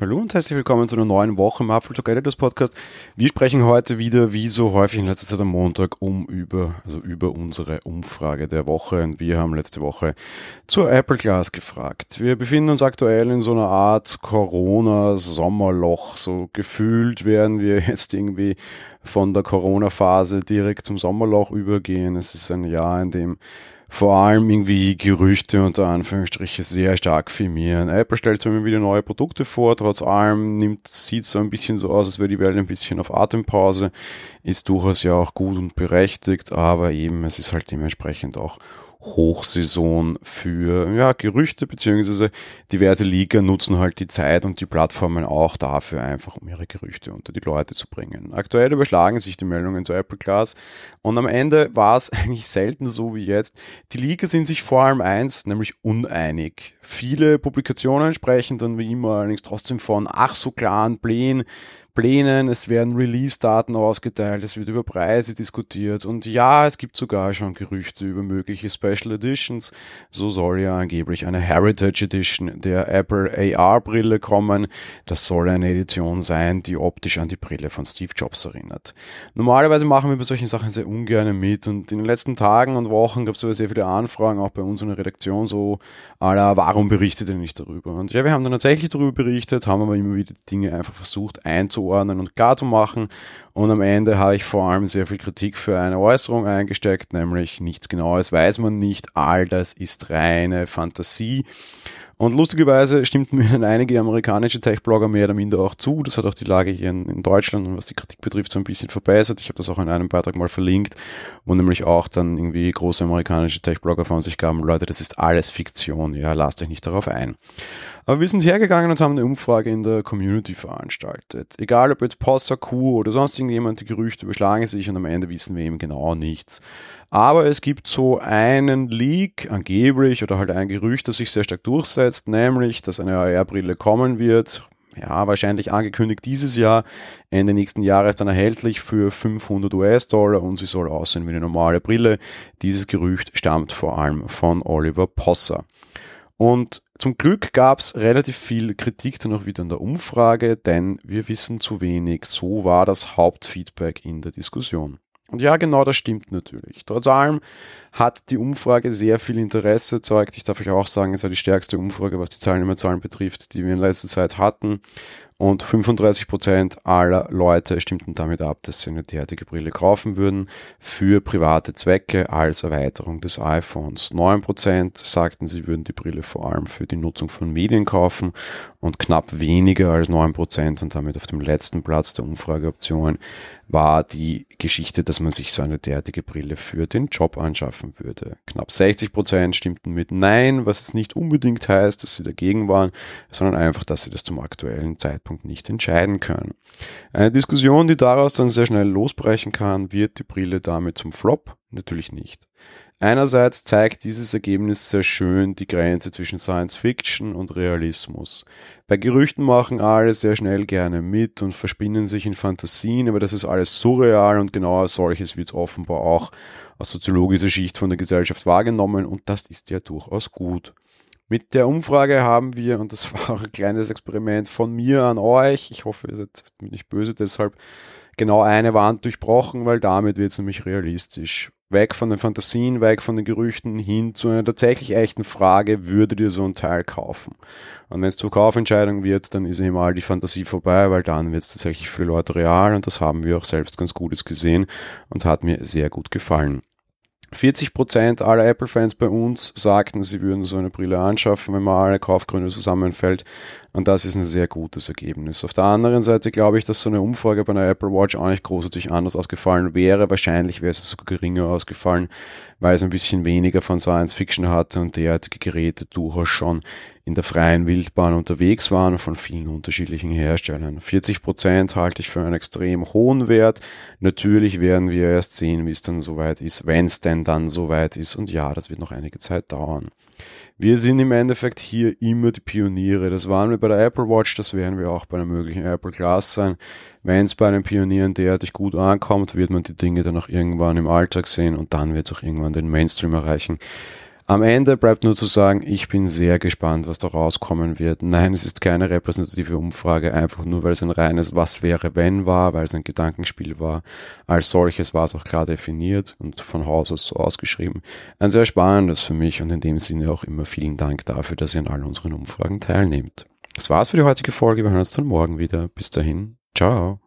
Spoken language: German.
Hallo und herzlich willkommen zu einer neuen Woche im Apfel Editors Podcast. Wir sprechen heute wieder, wie so häufig in letzter Zeit am Montag, um über, also über unsere Umfrage der Woche. Und wir haben letzte Woche zur Apple Glass gefragt. Wir befinden uns aktuell in so einer Art Corona-Sommerloch. So gefühlt werden wir jetzt irgendwie von der Corona-Phase direkt zum Sommerloch übergehen. Es ist ein Jahr, in dem vor allem irgendwie Gerüchte unter Anführungsstrichen sehr stark firmieren. Apple stellt zwar immer wieder neue Produkte vor, trotz allem nimmt, sieht so ein bisschen so aus, als wäre die Welt ein bisschen auf Atempause, ist durchaus ja auch gut und berechtigt, aber eben es ist halt dementsprechend auch Hochsaison für ja, Gerüchte, beziehungsweise diverse Leaker nutzen halt die Zeit und die Plattformen auch dafür einfach, um ihre Gerüchte unter die Leute zu bringen. Aktuell überschlagen sich die Meldungen zu Apple Class und am Ende war es eigentlich selten so wie jetzt. Die Leaker sind sich vor allem eins, nämlich uneinig. Viele Publikationen sprechen dann wie immer allerdings trotzdem von ach so klaren Plänen, Plänen, es werden Release-Daten ausgeteilt, es wird über Preise diskutiert und ja, es gibt sogar schon Gerüchte über mögliche Special Editions. So soll ja angeblich eine Heritage Edition der Apple AR-Brille kommen. Das soll eine Edition sein, die optisch an die Brille von Steve Jobs erinnert. Normalerweise machen wir bei solchen Sachen sehr ungern mit und in den letzten Tagen und Wochen gab es sehr viele Anfragen, auch bei uns in der Redaktion, so, aller, warum berichtet ihr nicht darüber? Und ja, wir haben dann tatsächlich darüber berichtet, haben aber immer wieder Dinge einfach versucht einzubauen einzuordnen und klar zu machen. Und am Ende habe ich vor allem sehr viel Kritik für eine Äußerung eingesteckt, nämlich nichts Genaues weiß man nicht, all das ist reine Fantasie. Und lustigerweise stimmten mir dann einige amerikanische Tech-Blogger mehr oder minder auch zu. Das hat auch die Lage hier in, in Deutschland und was die Kritik betrifft so ein bisschen verbessert. Ich habe das auch in einem Beitrag mal verlinkt, wo nämlich auch dann irgendwie große amerikanische Tech-Blogger von sich gaben, Leute, das ist alles Fiktion, ja, lasst euch nicht darauf ein. Aber wir sind hergegangen und haben eine Umfrage in der Community veranstaltet. Egal ob jetzt Possa, Q oder sonst irgendjemand, die Gerüchte überschlagen sich und am Ende wissen wir eben genau nichts. Aber es gibt so einen Leak, angeblich, oder halt ein Gerücht, das sich sehr stark durchsetzt, nämlich, dass eine AR-Brille kommen wird. Ja, wahrscheinlich angekündigt dieses Jahr, Ende nächsten Jahres dann erhältlich für 500 US-Dollar und sie soll aussehen wie eine normale Brille. Dieses Gerücht stammt vor allem von Oliver Posser. Und zum Glück gab es relativ viel Kritik dann auch wieder in der Umfrage, denn wir wissen zu wenig. So war das Hauptfeedback in der Diskussion. Und ja, genau das stimmt natürlich. Trotz allem hat die Umfrage sehr viel Interesse erzeugt. Ich darf euch auch sagen, es war die stärkste Umfrage, was die Teilnehmerzahlen betrifft, die wir in letzter Zeit hatten. Und 35 Prozent aller Leute stimmten damit ab, dass sie eine derartige Brille kaufen würden für private Zwecke als Erweiterung des iPhones. 9 Prozent sagten, sie würden die Brille vor allem für die Nutzung von Medien kaufen und knapp weniger als 9 Prozent und damit auf dem letzten Platz der Umfrageoptionen war die Geschichte, dass man sich so eine derartige Brille für den Job anschaffen würde. Knapp 60 Prozent stimmten mit Nein, was es nicht unbedingt heißt, dass sie dagegen waren, sondern einfach, dass sie das zum aktuellen Zeitpunkt nicht entscheiden können. Eine Diskussion, die daraus dann sehr schnell losbrechen kann, wird die Brille damit zum Flop? Natürlich nicht. Einerseits zeigt dieses Ergebnis sehr schön die Grenze zwischen Science Fiction und Realismus. Bei Gerüchten machen alle sehr schnell gerne mit und verspinnen sich in Fantasien, aber das ist alles surreal und genau als solches wird es offenbar auch aus soziologischer Schicht von der Gesellschaft wahrgenommen und das ist ja durchaus gut. Mit der Umfrage haben wir, und das war ein kleines Experiment von mir an euch, ich hoffe, ihr seid nicht böse deshalb, genau eine Wand durchbrochen, weil damit wird es nämlich realistisch weg von den Fantasien, weg von den Gerüchten hin zu einer tatsächlich echten Frage, würdet ihr so ein Teil kaufen? Und wenn es zur Kaufentscheidung wird, dann ist eben all die Fantasie vorbei, weil dann wird es tatsächlich für Leute real und das haben wir auch selbst ganz Gutes gesehen und hat mir sehr gut gefallen. 40% aller Apple-Fans bei uns sagten, sie würden so eine Brille anschaffen, wenn man alle Kaufgründe zusammenfällt. Und das ist ein sehr gutes Ergebnis. Auf der anderen Seite glaube ich, dass so eine Umfrage bei einer Apple Watch auch nicht großartig anders ausgefallen wäre. Wahrscheinlich wäre es sogar geringer ausgefallen, weil es ein bisschen weniger von Science Fiction hatte und derartige Geräte durchaus schon in der freien Wildbahn unterwegs waren von vielen unterschiedlichen Herstellern. 40 Prozent halte ich für einen extrem hohen Wert. Natürlich werden wir erst sehen, wie es dann soweit ist, wenn es denn dann soweit ist. Und ja, das wird noch einige Zeit dauern. Wir sind im Endeffekt hier immer die Pioniere. Das waren wir bei der Apple Watch, das werden wir auch bei einer möglichen Apple Glass sein. Wenn es bei einem Pionieren derartig gut ankommt, wird man die Dinge dann auch irgendwann im Alltag sehen und dann wird es auch irgendwann den Mainstream erreichen. Am Ende bleibt nur zu sagen, ich bin sehr gespannt, was da rauskommen wird. Nein, es ist keine repräsentative Umfrage, einfach nur weil es ein reines Was wäre wenn war, weil es ein Gedankenspiel war. Als solches war es auch klar definiert und von Haus aus so ausgeschrieben. Ein sehr spannendes für mich und in dem Sinne auch immer vielen Dank dafür, dass ihr an all unseren Umfragen teilnehmt. Das war's für die heutige Folge. Wir hören uns dann morgen wieder. Bis dahin. Ciao.